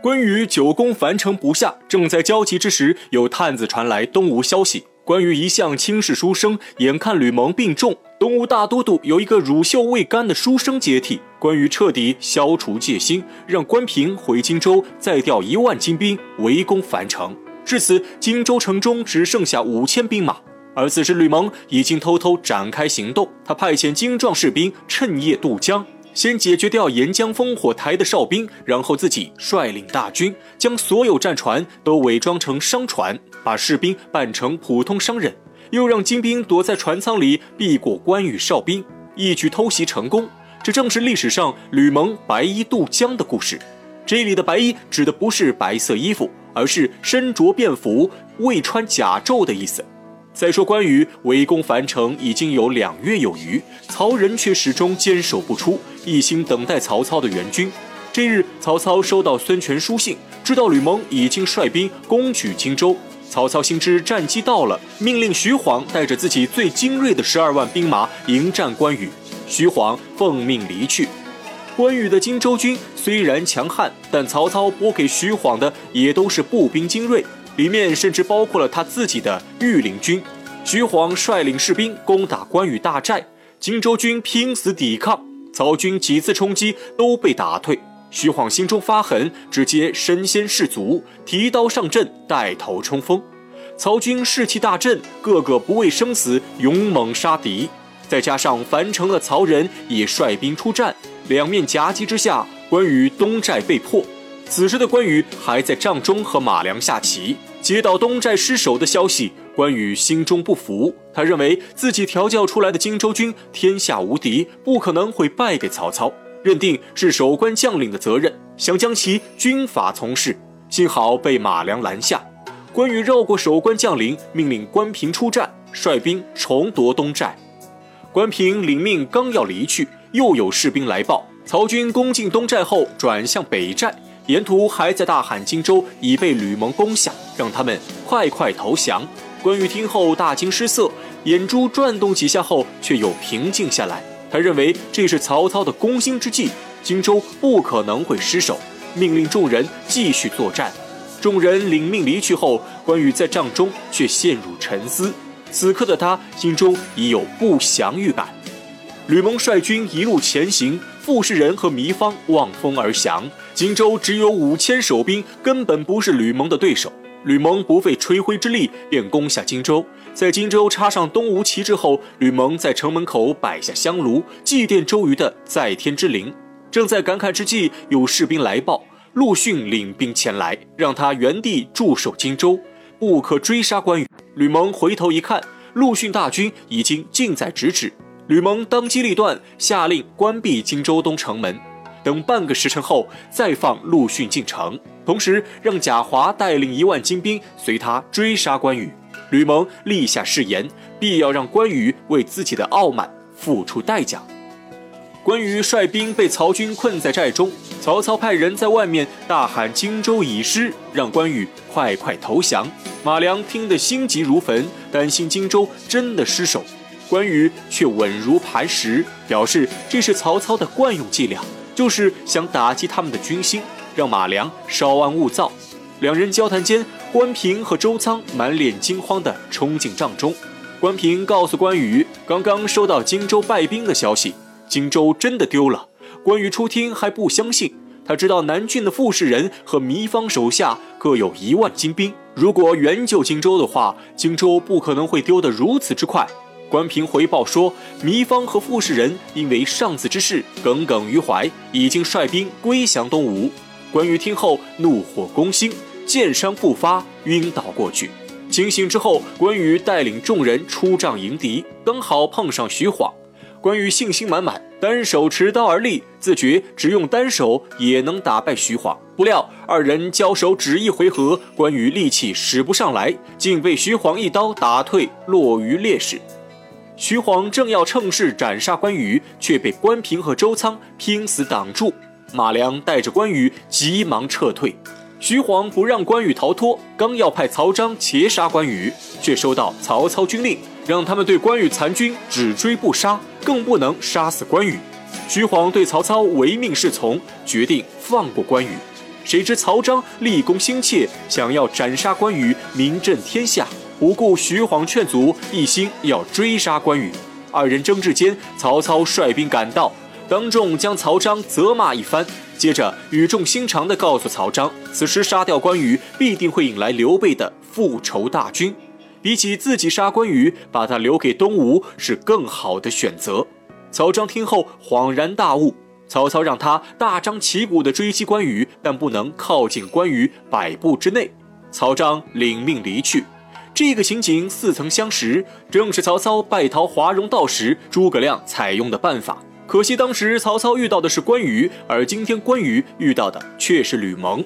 关羽久攻樊城不下，正在焦急之时，有探子传来东吴消息。关羽一向轻视书生，眼看吕蒙病重，东吴大都督有一个乳臭未干的书生接替。关羽彻底消除戒心，让关平回荆州，再调一万精兵围攻樊城。至此，荆州城中只剩下五千兵马。而此时，吕蒙已经偷偷展开行动，他派遣精壮士兵趁夜渡江。先解决掉沿江烽火台的哨兵，然后自己率领大军，将所有战船都伪装成商船，把士兵扮成普通商人，又让金兵躲在船舱里避过关羽哨兵，一举偷袭成功。这正是历史上吕蒙白衣渡江的故事。这里的白衣指的不是白色衣服，而是身着便服、未穿甲胄的意思。再说关羽围攻樊城已经有两月有余，曹仁却始终坚守不出，一心等待曹操的援军。这日，曹操收到孙权书信，知道吕蒙已经率兵攻取荆州。曹操心知战机到了，命令徐晃带着自己最精锐的十二万兵马迎战关羽。徐晃奉命离去。关羽的荆州军虽然强悍，但曹操拨给徐晃的也都是步兵精锐。里面甚至包括了他自己的御林军。徐晃率领士兵攻打关羽大寨，荆州军拼死抵抗，曹军几次冲击都被打退。徐晃心中发狠，直接身先士卒，提刀上阵，带头冲锋。曹军士气大振，个个不畏生死，勇猛杀敌。再加上樊城的曹仁也率兵出战，两面夹击之下，关羽东寨被破。此时的关羽还在帐中和马良下棋。接到东寨失守的消息，关羽心中不服。他认为自己调教出来的荆州军天下无敌，不可能会败给曹操，认定是守关将领的责任，想将其军法从事。幸好被马良拦下。关羽绕过守关将领，命令关平出战，率兵重夺东寨。关平领命刚要离去，又有士兵来报，曹军攻进东寨后转向北寨。沿途还在大喊：“荆州已被吕蒙攻下，让他们快快投降！”关羽听后大惊失色，眼珠转动几下后，却又平静下来。他认为这是曹操的攻心之计，荆州不可能会失守，命令众人继续作战。众人领命离去后，关羽在帐中却陷入沉思。此刻的他心中已有不祥预感。吕蒙率军一路前行，傅士仁和糜芳望风而降。荆州只有五千守兵，根本不是吕蒙的对手。吕蒙不费吹灰之力便攻下荆州，在荆州插上东吴旗帜后，吕蒙在城门口摆下香炉，祭奠周瑜的在天之灵。正在感慨之际，有士兵来报，陆逊领兵前来，让他原地驻守荆州，不可追杀关羽。吕蒙回头一看，陆逊大军已经近在咫尺。吕蒙当机立断，下令关闭荆州东城门，等半个时辰后再放陆逊进城，同时让贾华带领一万精兵随他追杀关羽。吕蒙立下誓言，必要让关羽为自己的傲慢付出代价。关羽率兵被曹军困在寨中，曹操派人在外面大喊：“荆州已失，让关羽快快投降。”马良听得心急如焚，担心荆州真的失守。关羽却稳如磐石，表示这是曹操的惯用伎俩，就是想打击他们的军心，让马良稍安勿躁。两人交谈间，关平和周仓满脸惊慌地冲进帐中。关平告诉关羽，刚刚收到荆州败兵的消息，荆州真的丢了。关羽初听还不相信，他知道南郡的傅士仁和糜芳手下各有一万精兵，如果援救荆州的话，荆州不可能会丢得如此之快。关平回报说，糜芳和傅士仁因为上次之事耿耿于怀，已经率兵归降东吴。关羽听后怒火攻心，箭伤不发，晕倒过去。清醒之后，关羽带领众人出帐迎敌，刚好碰上徐晃。关羽信心满满，单手持刀而立，自觉只用单手也能打败徐晃。不料二人交手只一回合，关羽力气使不上来，竟被徐晃一刀打退，落于劣势。徐晃正要趁势斩杀关羽，却被关平和周仓拼死挡住。马良带着关羽急忙撤退。徐晃不让关羽逃脱，刚要派曹彰截杀关羽，却收到曹操军令，让他们对关羽残军只追不杀，更不能杀死关羽。徐晃对曹操唯命是从，决定放过关羽。谁知曹彰立功心切，想要斩杀关羽，名震天下，不顾徐晃劝阻，一心要追杀关羽。二人争执间，曹操率兵赶到，当众将曹彰责骂一番，接着语重心长地告诉曹彰，此时杀掉关羽，必定会引来刘备的复仇大军，比起自己杀关羽，把他留给东吴是更好的选择。曹彰听后恍然大悟，曹操让他大张旗鼓地追击关羽，但不能靠近关羽百步之内。曹彰领命离去。这个情景似曾相识，正是曹操败逃华容道时诸葛亮采用的办法。可惜当时曹操遇到的是关羽，而今天关羽遇到的却是吕蒙。